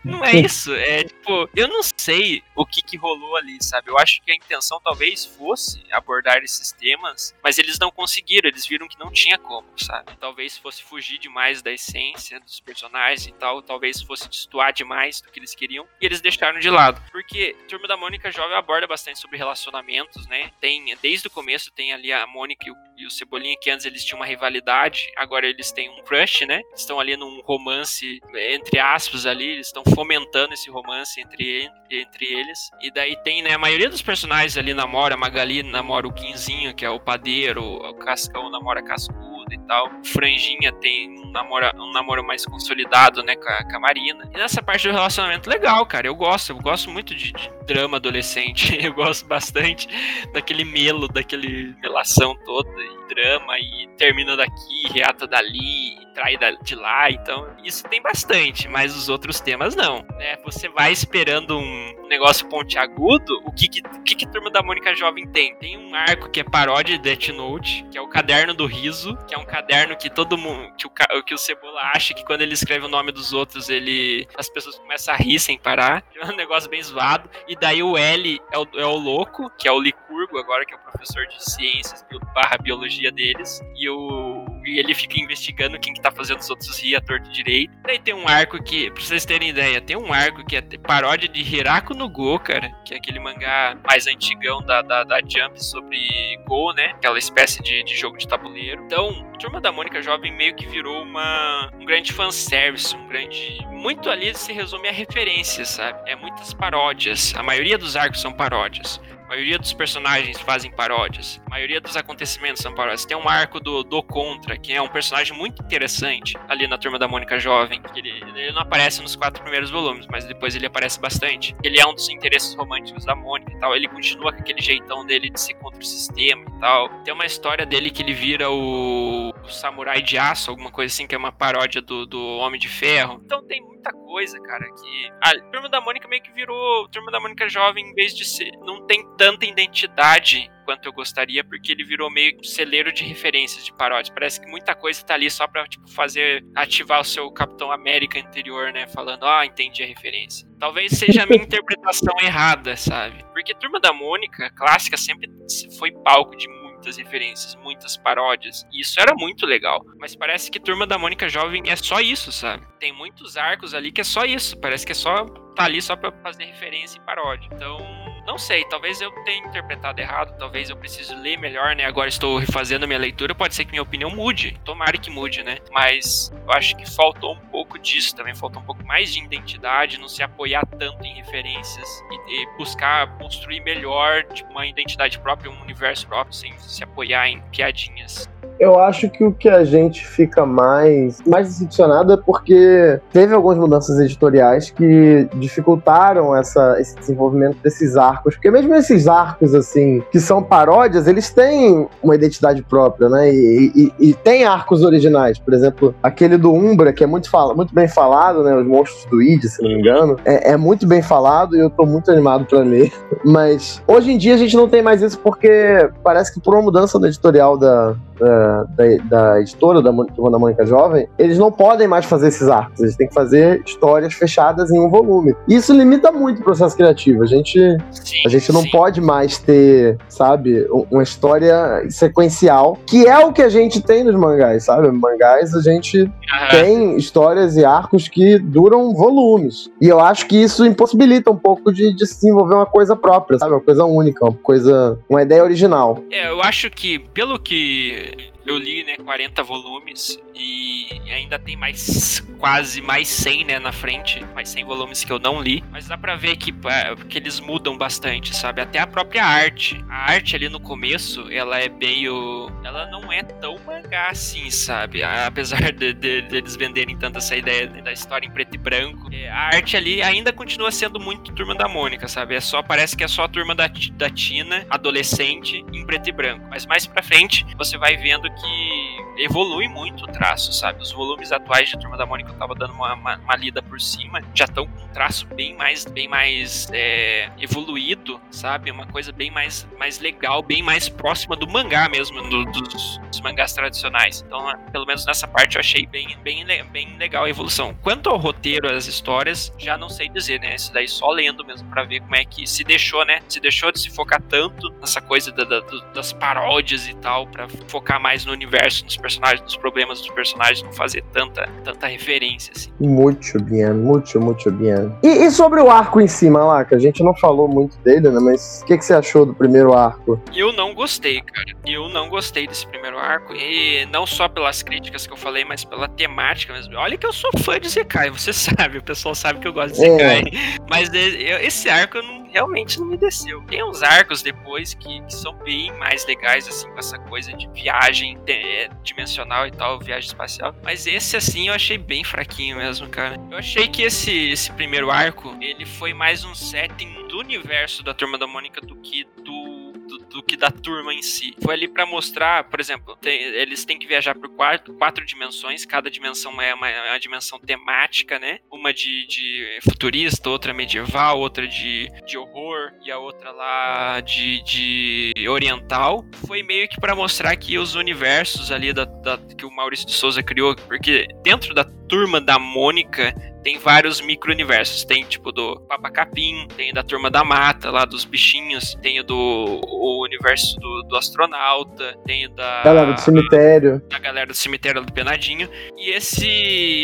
Não é isso. É tipo, eu não sei o que que rolou ali, sabe? Eu acho que a intenção talvez fosse abordar esses temas, mas eles não conseguiram, eles viram que não tinha como, sabe? Talvez fosse fugir demais da essência dos personagens e tal, talvez fosse destoar demais do que eles queriam, e eles deixaram deixaram de lado. Porque Turma da Mônica Jovem aborda bastante sobre relacionamentos, né? Tem, desde o começo, tem ali a Mônica e o, e o Cebolinha, que antes eles tinham uma rivalidade, agora eles têm um crush, né? Estão ali num romance, entre aspas, ali, eles estão fomentando esse romance entre, entre eles. E daí tem, né? A maioria dos personagens ali namora, a Magali namora o Quinzinho, que é o padeiro, o Cascão namora Cascudo e tal. Franjinha tem um namoro, um namoro mais consolidado, né, com a, com a Marina. E nessa parte do relacionamento, legal, cara. Eu gosto, eu gosto muito de, de drama adolescente. Eu gosto bastante daquele melo, daquele melação toda, e drama, e termina daqui, reata dali, trai de lá. Então, isso tem bastante, mas os outros temas não, né? Você vai esperando um negócio pontiagudo, o que que, que, que Turma da Mônica Jovem tem? Tem um arco que é paródia de Death Note, que é o Caderno do Riso, que é um caderno que todo mundo, que o, que o Cebola acha que quando ele escreve o nome dos outros, ele as pessoas começam a rir sem parar. É um negócio bem zoado. E daí o L é o, é o louco, que é o Licurgo agora, que é o professor de ciências barra biologia deles. E o e ele fica investigando quem que tá fazendo os outros rir a torto direito. Daí tem um arco que, pra vocês terem ideia, tem um arco que é paródia de Hirako no Go, cara, que é aquele mangá mais antigão da, da, da Jump sobre Go, né? Aquela espécie de, de jogo de tabuleiro. Então, Turma da Mônica Jovem meio que virou uma, um grande fanservice, um grande. Muito ali se resume a referências, sabe? É muitas paródias. A maioria dos arcos são paródias. Maioria dos personagens fazem paródias. A maioria dos acontecimentos são paródias. Tem um arco do, do Contra, que é um personagem muito interessante ali na Turma da Mônica Jovem. Ele, ele não aparece nos quatro primeiros volumes, mas depois ele aparece bastante. Ele é um dos interesses românticos da Mônica e tal. Ele continua com aquele jeitão dele de ser contra o sistema e tal. Tem uma história dele que ele vira o, o Samurai de Aço, alguma coisa assim, que é uma paródia do, do Homem de Ferro. Então tem muita coisa, cara, que. A Turma da Mônica meio que virou. Turma da Mônica Jovem, em vez de ser. Não tem tanta identidade quanto eu gostaria, porque ele virou meio um celeiro de referências de paródias. Parece que muita coisa tá ali só pra, tipo, fazer. ativar o seu Capitão América interior, né? Falando, ah, entendi a referência. Talvez seja a minha interpretação errada, sabe? Porque Turma da Mônica, clássica, sempre foi palco de muitas referências, muitas paródias. E isso era muito legal. Mas parece que Turma da Mônica Jovem é só isso, sabe? Tem muitos arcos ali que é só isso. Parece que é só tá ali só pra fazer referência e paródia. Então, não sei, talvez eu tenha interpretado errado, talvez eu precise ler melhor, né? Agora estou refazendo minha leitura, pode ser que minha opinião mude. Tomara que mude, né? Mas eu acho que faltou um pouco disso também, faltou um pouco mais de identidade, não se apoiar tanto em referências e, e buscar construir melhor tipo, uma identidade própria, um universo próprio, sem se apoiar em piadinhas. Eu acho que o que a gente fica mais, mais decepcionado é porque teve algumas mudanças editoriais que dificultaram essa, esse desenvolvimento desses arcos. Porque mesmo esses arcos, assim, que são paródias, eles têm uma identidade própria, né? E, e, e tem arcos originais. Por exemplo, aquele do Umbra, que é muito, fala, muito bem falado, né? Os monstros do Id, se não me engano. É, é muito bem falado e eu tô muito animado para ler. Mas hoje em dia a gente não tem mais isso porque parece que por uma mudança no editorial da, da, da, da editora da Turma da Mônica Jovem, eles não podem mais fazer esses arcos, eles têm que fazer histórias fechadas em um volume. Isso limita muito o processo criativo. A gente, Sim, a gente não sim. pode mais ter, sabe, um- uma história sequencial, que é o que a gente tem nos mangás, sabe? Mangás a gente Aham. tem histórias e arcos que duram volumes. E eu acho que isso impossibilita um pouco de, de se desenvolver uma coisa própria, sabe? Uma coisa única, uma coisa. uma ideia original. É, eu acho que, pelo que eu li, né, 40 volumes e ainda tem mais, quase mais 100, né, na frente, mais 100 volumes que eu não li, mas dá pra ver que, é, que eles mudam bastante, sabe? Até a própria arte. A arte ali no começo, ela é meio... ela não é tão mangá assim, sabe? Apesar de, de- deles venderem tanto essa ideia da história em preto e branco, é, a arte ali ainda continua sendo muito Turma da Mônica, sabe? É só, parece que é só a turma da, da Tina, adolescente, em preto e branco. Mas mais pra frente, você vai vendo que evolui muito o traço, sabe? Os volumes atuais de Turma da Mônica, eu tava dando uma, uma, uma lida por cima, já estão com um traço bem mais, bem mais é, evoluído, sabe? Uma coisa bem mais, mais legal, bem mais próxima do mangá mesmo, do- dos, dos mangás tradicionais. Então, pelo menos nessa parte, eu achei bem, bem, bem legal a evolução. Quanto ao roteiro, as histórias, já não sei dizer, né? Isso daí só lendo mesmo pra ver como é que se deixou, né? Se deixou de se focar tanto nessa coisa da- da- do- das paródias e tal, pra focar mais no universo, nos personagens, nos problemas personagens, não fazer tanta, tanta referência, assim. Muito bem, muito, muito bem. E, e sobre o arco em si, Malaca? A gente não falou muito dele, né? Mas o que, que você achou do primeiro arco? Eu não gostei, cara. Eu não gostei desse primeiro arco. E não só pelas críticas que eu falei, mas pela temática mesmo. Olha que eu sou fã de Zekai, você sabe, o pessoal sabe que eu gosto de É. Zekai. Mas e- eu- esse arco eu não- realmente não me desceu. Tem uns arcos depois que, que são bem mais legais, assim, com essa coisa de viagem é, dimensional e tal, viagem espacial. Mas esse, assim, eu achei bem fraquinho mesmo, cara. Eu achei que esse, esse primeiro arco, ele foi mais um setting do universo da Turma da Mônica do que do do, do que da turma em si. Foi ali pra mostrar, por exemplo, tem- eles têm que viajar por quatro, quatro dimensões, cada dimensão é uma, é uma dimensão temática, né? Uma de, de futurista, outra medieval, outra de, de horror e a outra lá de, de oriental. Foi meio que pra mostrar que os universos ali da, da- que o Maurício de Souza criou, porque dentro da turma da Mônica tem vários micro-universos. Tem, tipo, do Papa Capim, tem da Turma da Mata, lá dos bichinhos, tem o do o universo do, do astronauta, tem o da, Galera do cemitério. da galera do cemitério do Penadinho. E esse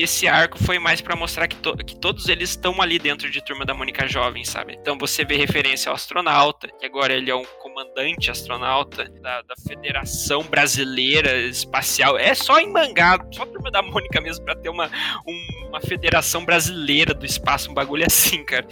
esse arco foi mais pra mostrar que, to- que todos eles estão ali dentro de Turma da Mônica Jovem, sabe? Então você vê referência ao astronauta, que agora ele é um comandante astronauta da, da Federação Brasileira Espacial. É só em mangá, só Turma da Mônica mesmo pra ter uma, um- uma federação brasileira do espaço, um bagulho assim, cara.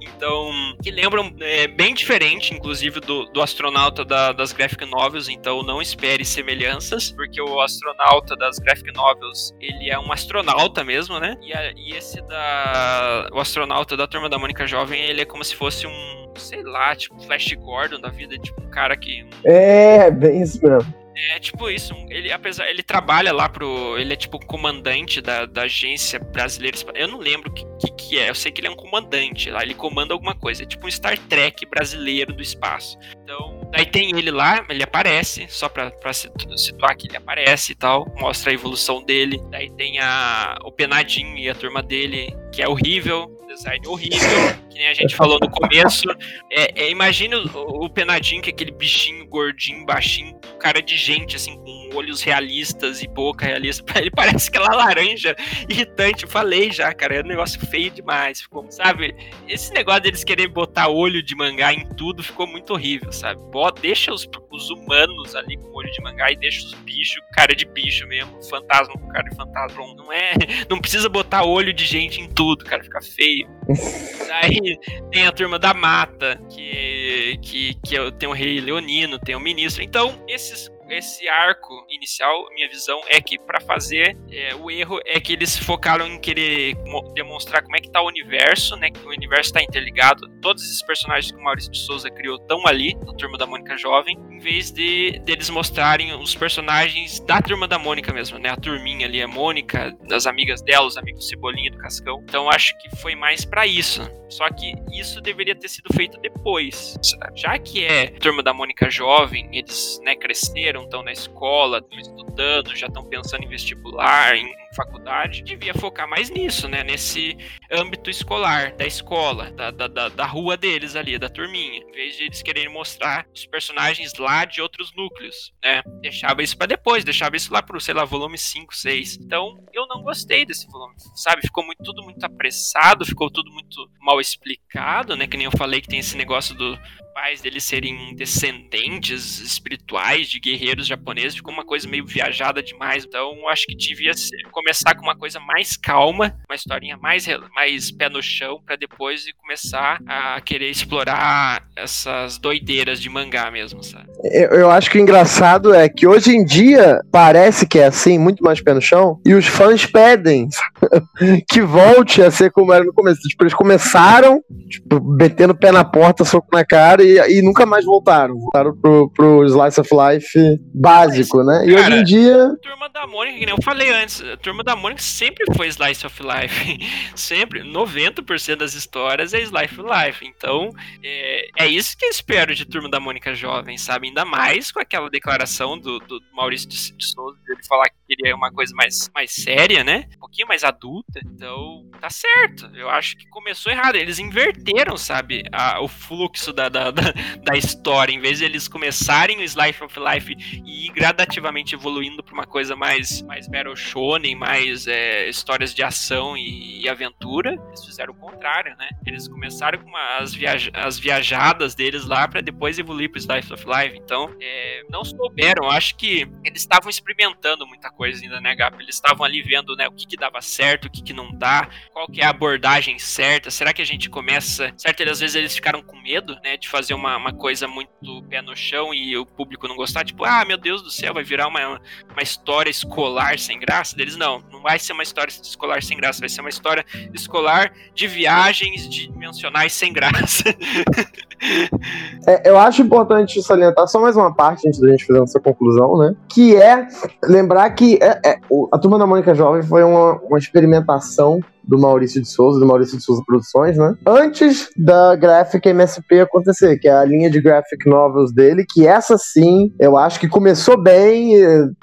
Então, que lembram é, bem diferente, inclusive, do, do astronauta da- das graphic novels, então não espere semelhanças, porque o astronauta das graphic novels, ele é um astronauta mesmo, né? E, a- e esse da... o astronauta da Turma da Mônica Jovem, ele é como se fosse um, sei lá, tipo, Flash Gordon da vida, tipo, um cara que É, bem isso mesmo. É tipo isso, ele apesar ele trabalha lá pro, ele é tipo comandante da, da agência brasileira, eu não lembro o que, que que é, eu sei que ele é um comandante lá, ele comanda alguma coisa, é tipo um Star Trek brasileiro do espaço. Então, daí tem ele lá, ele aparece, só pra, pra situ- situar que ele aparece e tal, mostra a evolução dele. Daí tem a, o Penadinho e a turma dele, que é horrível, design horrível, que nem a gente falou no começo. É, é, imagina o, o Penadinho, que é aquele bichinho gordinho, baixinho, cara de gente, assim, com olhos realistas e boca realista. Ele parece aquela laranja irritante. Eu falei já, cara, é um negócio feio demais. Ficou, sabe? Esse negócio deles querer botar olho de mangá em tudo ficou muito horrível, sabe? Bota, deixa os, os humanos ali com olho de mangá e deixa os bichos, cara de bicho mesmo, fantasma com cara de fantasma. Não é. Não precisa botar olho de gente em tudo, cara, fica feio. Daí tem a turma da mata, que, que, que é- tem o rei leonino, tem o ministro. Então, esses, esse arco inicial, minha visão é que pra fazer é, o erro é que eles focaram em querer mo- demonstrar como é que tá o universo, né? Que o universo tá interligado todos esses personagens que o Maurício de Souza criou estão ali, na Turma da Mônica Jovem, em vez de deles mostrarem os personagens da Turma da Mônica mesmo, né? A turminha ali, a Mônica, das amigas dela, os amigos Cebolinha do Cascão. Então acho que foi mais para isso. Só que isso deveria ter sido feito depois. Já que é Turma da Mônica Jovem, eles né, cresceram, estão na escola, estão estudando, já estão pensando em vestibular, em faculdade, devia focar mais nisso, né? Nesse âmbito escolar, da escola, da, da, da, rua deles ali, da turminha. Em vez de eles quererem mostrar os personagens lá de outros núcleos, né? Deixava isso para depois, deixava isso lá pro, sei lá, volume 5, 6. Então, eu não gostei desse volume, sabe? Ficou muito, tudo muito apressado, ficou tudo muito mal explicado, né? Que nem eu falei que tem esse negócio do pais deles serem descendentes espirituais de guerreiros japoneses, ficou uma coisa meio viajada demais. Então, acho que devia ser, começar com uma coisa mais calma, uma historinha mais, mais pé no chão, para depois começar a querer explorar essas doideiras de mangá mesmo, sabe? Eu, eu acho que o engraçado é que hoje em dia parece que é assim, muito mais pé no chão, e os fãs pedem que volte a ser como era no começo. Tipo, eles começaram, tipo, metendo o pé na porta, soco na cara, e, e nunca mais voltaram. Voltaram pro, pro Slice of Life básico, né? E cara, hoje em dia. Turma da Mônica, que nem eu falei antes, a Turma da Mônica sempre foi Slice of Life. sempre. 90% das histórias é Slice of Life. Então, é, é isso que eu espero de Turma da Mônica Jovem, sabe? Ainda mais com aquela declaração do, do Maurício de, de Souza, dele falar que queria uma coisa mais, mais séria, né? Um pouquinho mais adulta. Então, tá certo. Eu acho que começou errado. Eles inverteram, sabe? A, o fluxo da, da, da, da, história. Em vez de eles começarem o Slice of Life e ir gradativamente evoluindo pra uma coisa mais, mais Battle Shonen, mais é, histórias de ação e, e, aventura, eles fizeram o contrário, né? Eles começaram com uma, as, viaja as viajadas deles lá para depois evoluir pro Slice of Life. Então, é, não souberam. Acho que eles estavam experimentando muita coisa ainda, né, Gap? Eles estavam ali vendo né, o que, que dava certo, o que, que não dá, qual que é a abordagem certa. Será que a gente começa. Certo, às vezes eles ficaram com medo, né, de fazer uma, uma coisa muito pé no chão e o público não gostar. Tipo, ah, meu Deus do céu, vai virar uma, uma história escolar sem graça. Deles, não, não vai ser uma história escolar sem graça, vai ser uma história escolar de viagens dimensionais sem graça. é, eu acho importante salientar só mais uma parte antes da gente fazer essa conclusão, né? Que é lembrar que é, é, a Turma da Mônica Jovem foi uma, uma experimentação do Maurício de Souza, do Maurício de Souza Produções, né? Antes da Graphic MSP acontecer, que é a linha de graphic novels dele, que essa sim, eu acho que começou bem,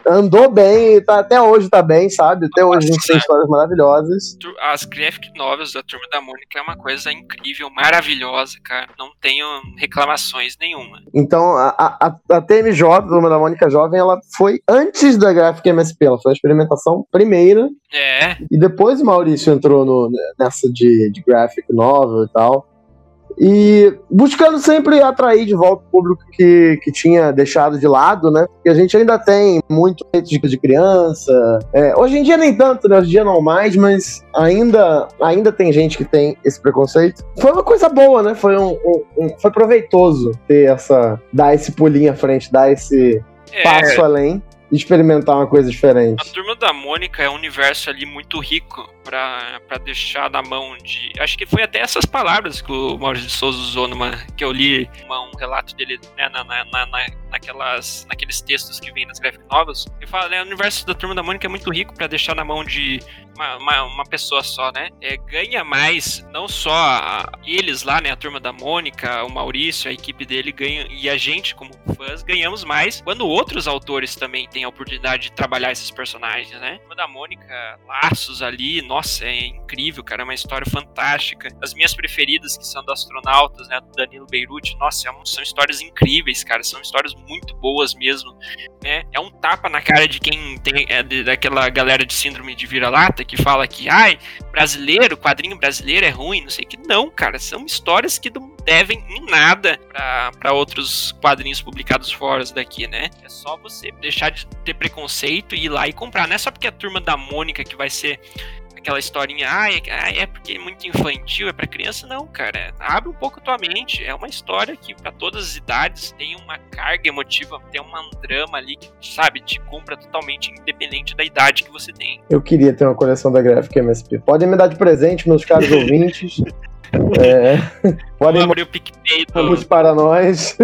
andou bem, tá, até hoje tá bem, sabe? Até hoje a gente tem histórias maravilhosas. As graphic novels da Turma da Mônica é uma coisa incrível, maravilhosa, cara. Não tenho reclamações nenhuma. Então, a, a, a TMJ, a Turma da Mônica Jovem, ela foi antes da Graphic MSP, ela foi a experimentação primeira. É. E depois o Maurício entrou entrou no, nessa de, de graphic novel e tal. E buscando sempre atrair de volta o público que, que tinha deixado de lado, né? Porque a gente ainda tem muito de, de criança. É, hoje em dia nem tanto, né? Hoje em dia não mais, mas ainda, ainda tem gente que tem esse preconceito. Foi uma coisa boa, né? Foi, um, um, um foi proveitoso ter essa. dar esse pulinho à frente, dar esse é. passo além experimentar uma coisa diferente. A turma da Mônica é um universo ali muito rico para deixar na mão de. Acho que foi até essas palavras que o Maurício de Souza usou numa. que eu li uma, um relato dele né, na, na, na, naquelas, naqueles textos que vem nas graphic novels. Ele fala, né, o universo da turma da Mônica é muito rico para deixar na mão de uma, uma, uma pessoa só, né? É, ganha mais, não só a, eles lá, né? A turma da Mônica, o Maurício, a equipe dele ganha, e a gente, como fãs, ganhamos mais quando outros autores também têm a oportunidade de trabalhar esses personagens, né? A turma da Mônica, laços ali, nossa, é incrível, cara, é uma história fantástica. As minhas preferidas, que são do Astronautas, né? Do Danilo Beirute, nossa, é são histórias incríveis, cara, são histórias muito boas mesmo, né? É um tapa na cara de quem tem, é, de, daquela galera de síndrome de vira-lata, que fala que, ai, brasileiro, quadrinho brasileiro é ruim, não sei o que. Não, cara, são histórias que não devem em nada para outros quadrinhos publicados fora daqui, né? É só você deixar de ter preconceito e ir lá e comprar. Não é só porque a turma da Mônica que vai ser aquela historinha, ah, é, é porque é muito infantil, é para criança, não, cara. Abre um pouco a tua mente. É uma história que para todas as idades tem uma carga emotiva, tem um drama ali que, sabe, te compra totalmente independente da idade que você tem. Eu queria ter uma coleção da Graphic MSP. Podem me dar de presente, meus caros ouvintes. É, podem Vamos abrir o PicPay do, mandar para nós.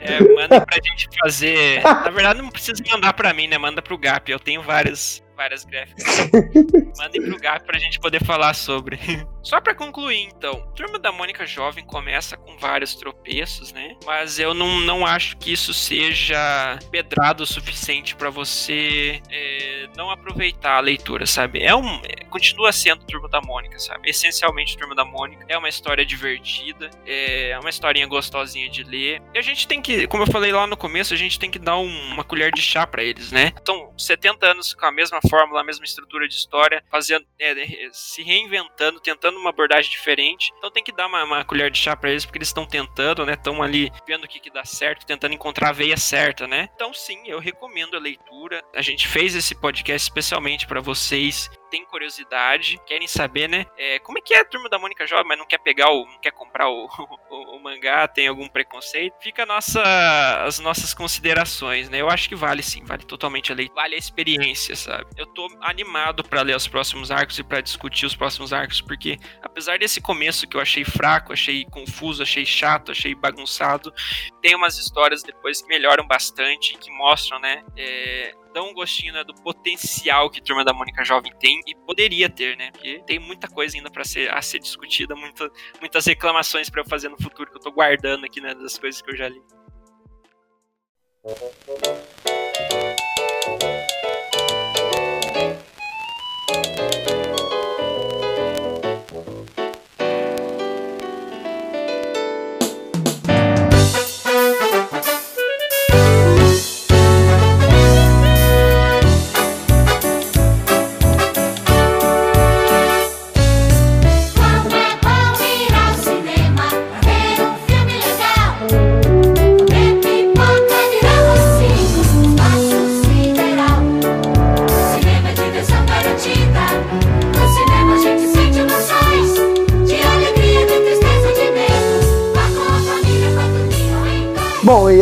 É, manda pra gente fazer. Na verdade, não precisa mandar pra mim, né? Manda pro Gap. Eu tenho várias, várias gráficas. Mandem pro Gap pra gente poder falar sobre. Só pra concluir, então. Turma da Mônica Jovem começa com vários tropeços, né? Mas eu não, não acho que isso seja pedrado o suficiente pra você é, não aproveitar a leitura, sabe? É um. é, continua sendo Turma da Mônica, sabe? Essencialmente Turma da Mônica. É uma história divertida. É uma historinha gostosinha de ler. E a gente tem que, como eu falei lá no começo, a gente tem que dar um- uma colher de chá pra eles, né? Então, 70 anos com a mesma fórmula, a mesma estrutura de história, fazendo, é, se reinventando, tentando uma abordagem diferente. Então tem que dar uma, uma colher de chá pra eles, porque eles estão tentando, né? Estão ali vendo o que, que dá certo, tentando encontrar a veia certa, né? Então sim, eu recomendo a leitura. A gente fez esse podcast especialmente pra vocês tem curiosidade, querem saber, né? é, como é que é a turma da Mônica Jovem, mas não quer pegar o. não quer comprar o, o, o mangá, tem algum preconceito. Fica nossa, as nossas considerações, né? Eu acho que vale sim, vale totalmente a leitura, vale a experiência, sabe? Eu tô animado pra ler os próximos arcos e pra discutir os próximos arcos, porque apesar desse começo que eu achei fraco, achei confuso, achei chato, achei bagunçado, tem umas histórias depois que melhoram bastante, que mostram, né? é, dão um gostinho né, do potencial que Turma da Mônica Jovem tem e poderia ter, né? Porque tem muita coisa ainda para ser ser discutida, muita, muitas reclamações para eu fazer no futuro que eu tô guardando aqui, né, das coisas que eu já li.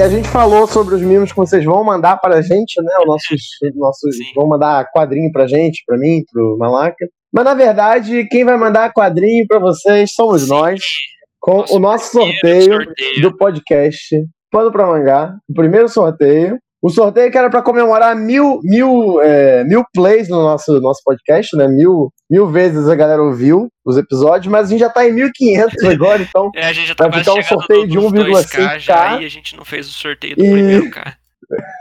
A gente falou sobre os mimos que vocês vão mandar para a gente, né? Os nossos, nossos Sim. vão mandar quadrinho pra gente, pra mim, pro Malaca. Mas na verdade, quem vai mandar quadrinho pra vocês somos Sim. nós, com o nosso sorteio sorteio. do podcast Pano pra Mangá, o primeiro sorteio. O sorteio que era para comemorar mil, mil, é, mil plays no nosso, nosso podcast, né? Mil, mil vezes a galera ouviu os episódios, mas a gente já tá em 1500 agora, então É, a gente já tá Vai ficar um sorteio no- de nos 1,5K 2K já e a gente não fez o sorteio do E- primeiro, cara.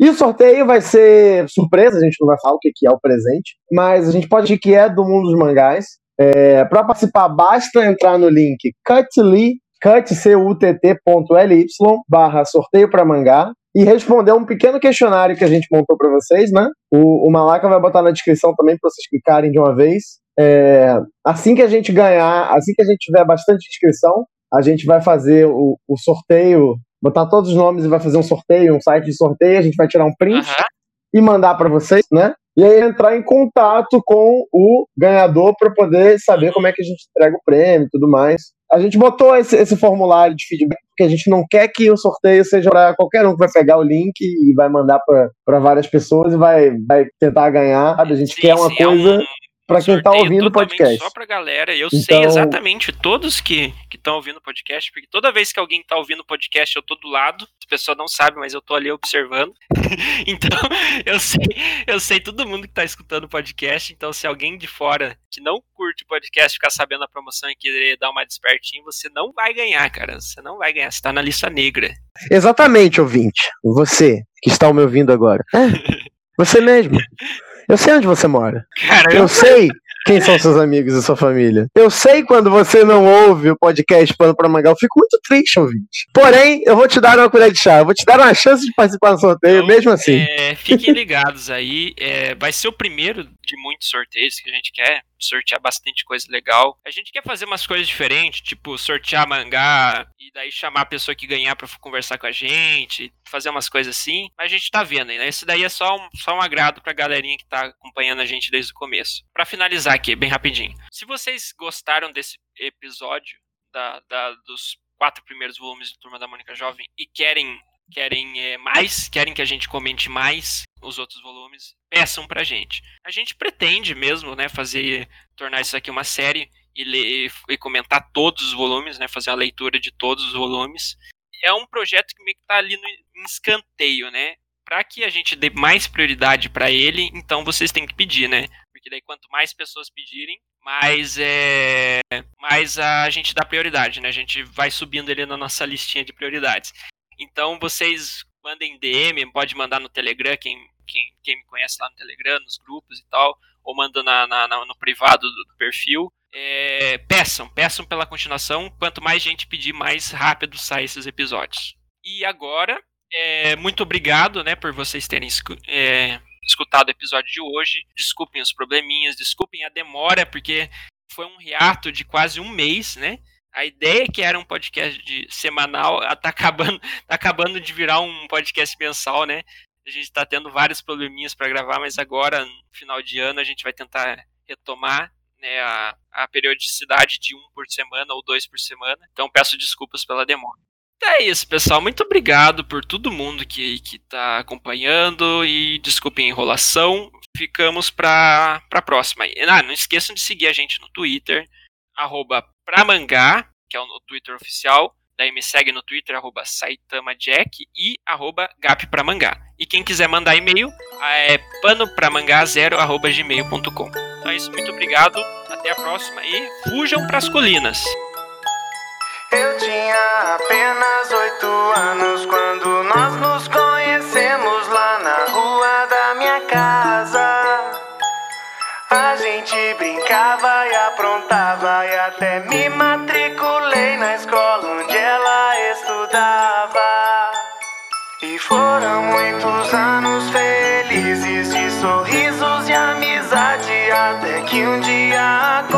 E o sorteio vai ser surpresa, a gente não vai falar o que que é o presente, mas a gente pode dizer que é do mundo dos mangás. É, para participar, basta entrar no link cutly, cut.ly barra sorteio para mangá e responder um pequeno questionário que a gente montou para vocês, né? O, o Malaca vai botar na descrição também para vocês clicarem de uma vez. É, assim que a gente ganhar, assim que a gente tiver bastante inscrição, a gente vai fazer o, o sorteio, botar todos os nomes e vai fazer um sorteio, um site de sorteio, a gente vai tirar um print Aham. e mandar para vocês, né? E aí entrar em contato com o ganhador para poder saber como é que a gente entrega o prêmio e tudo mais. A gente botou esse, esse formulário de feedback porque a gente não quer que o sorteio seja para qualquer um que vai pegar o link e vai mandar para várias pessoas e vai, vai tentar ganhar. A gente Sim, quer uma sim, é coisa um para quem está ouvindo o podcast. Só pra galera. Eu Então- sei exatamente todos que estão ouvindo o podcast, porque toda vez que alguém tá ouvindo o podcast, eu tô do lado. A pessoa não sabe, mas eu tô ali observando. então, eu sei, eu sei todo mundo que tá escutando o podcast. Então, se alguém de fora que não curte o podcast ficar sabendo da promoção e querer dar uma despertinho, você não vai ganhar, cara. Você não vai ganhar. Você tá na lista negra. Exatamente, ouvinte. Você que está me ouvindo agora. É, você mesmo. Eu sei onde você mora. Eu sei quem são seus amigos e sua família. Eu sei quando você não ouve o podcast Pano pra Mangá. Eu fico muito triste, ouvinte. Porém, eu vou te dar uma colher de chá. Eu vou te dar uma chance de participar do sorteio, Então, mesmo assim. É, fiquem ligados aí. é, vai ser o primeiro de muitos sorteios que a gente quer sortear bastante coisa legal. A gente quer fazer umas coisas diferentes, tipo sortear mangá e daí chamar a pessoa que ganhar pra conversar com a gente, fazer umas coisas assim. Mas a gente tá vendo aí, né? Esse daí é só um, só um agrado pra galerinha que tá acompanhando a gente desde o começo. Pra finalizar aqui, bem rapidinho. Se vocês gostaram desse episódio da, da- dos quatro primeiros volumes de Turma da Mônica Jovem e querem querem é, mais, querem que a gente comente mais os outros volumes, peçam pra gente. A gente pretende mesmo, né, fazer tornar isso aqui uma série e, ler, e comentar todos os volumes, né? Fazer uma leitura de todos os volumes. É um projeto que meio que tá ali no escanteio, né? Para que a gente dê mais prioridade para ele, então vocês têm que pedir, né? Porque daí quanto mais pessoas pedirem, mais é mais a gente dá prioridade, né? A gente vai subindo ele na nossa listinha de prioridades. Então vocês mandem DM, pode mandar no Telegram, quem, quem, quem me conhece lá no Telegram, nos grupos e tal, ou manda na, na, na no privado do, do perfil. É, peçam, peçam pela continuação. Quanto mais gente pedir, mais rápido saem esses episódios. E agora, é, muito obrigado né, por vocês terem é, escutado o episódio de hoje. Desculpem os probleminhas, desculpem a demora, porque foi um reato de quase um mês, né? A ideia que era um podcast de semanal tá acabando, tá acabando de virar um podcast mensal, né? A gente está tendo vários probleminhas para gravar, mas agora, no final de ano, a gente vai tentar retomar né, a, a periodicidade de um por semana ou dois por semana. Então peço desculpas pela demora. Então é isso, pessoal. Muito obrigado por todo mundo que, que tá acompanhando e desculpem a enrolação. Ficamos para a próxima. Ah, não esqueçam de seguir a gente no Twitter, arroba pramangá, que é o Twitter oficial. Daí me segue no Twitter, arroba saitamajack e arroba gappramangá. E quem quiser mandar e-mail é panopramangá0 arroba gmail.com. Então é isso, muito obrigado, até a próxima e fujam pras colinas! Eu tinha apenas oito anos quando nós nos conhecemos lá na rua da minha casa. A gente brincava e aprontava e até me um dia.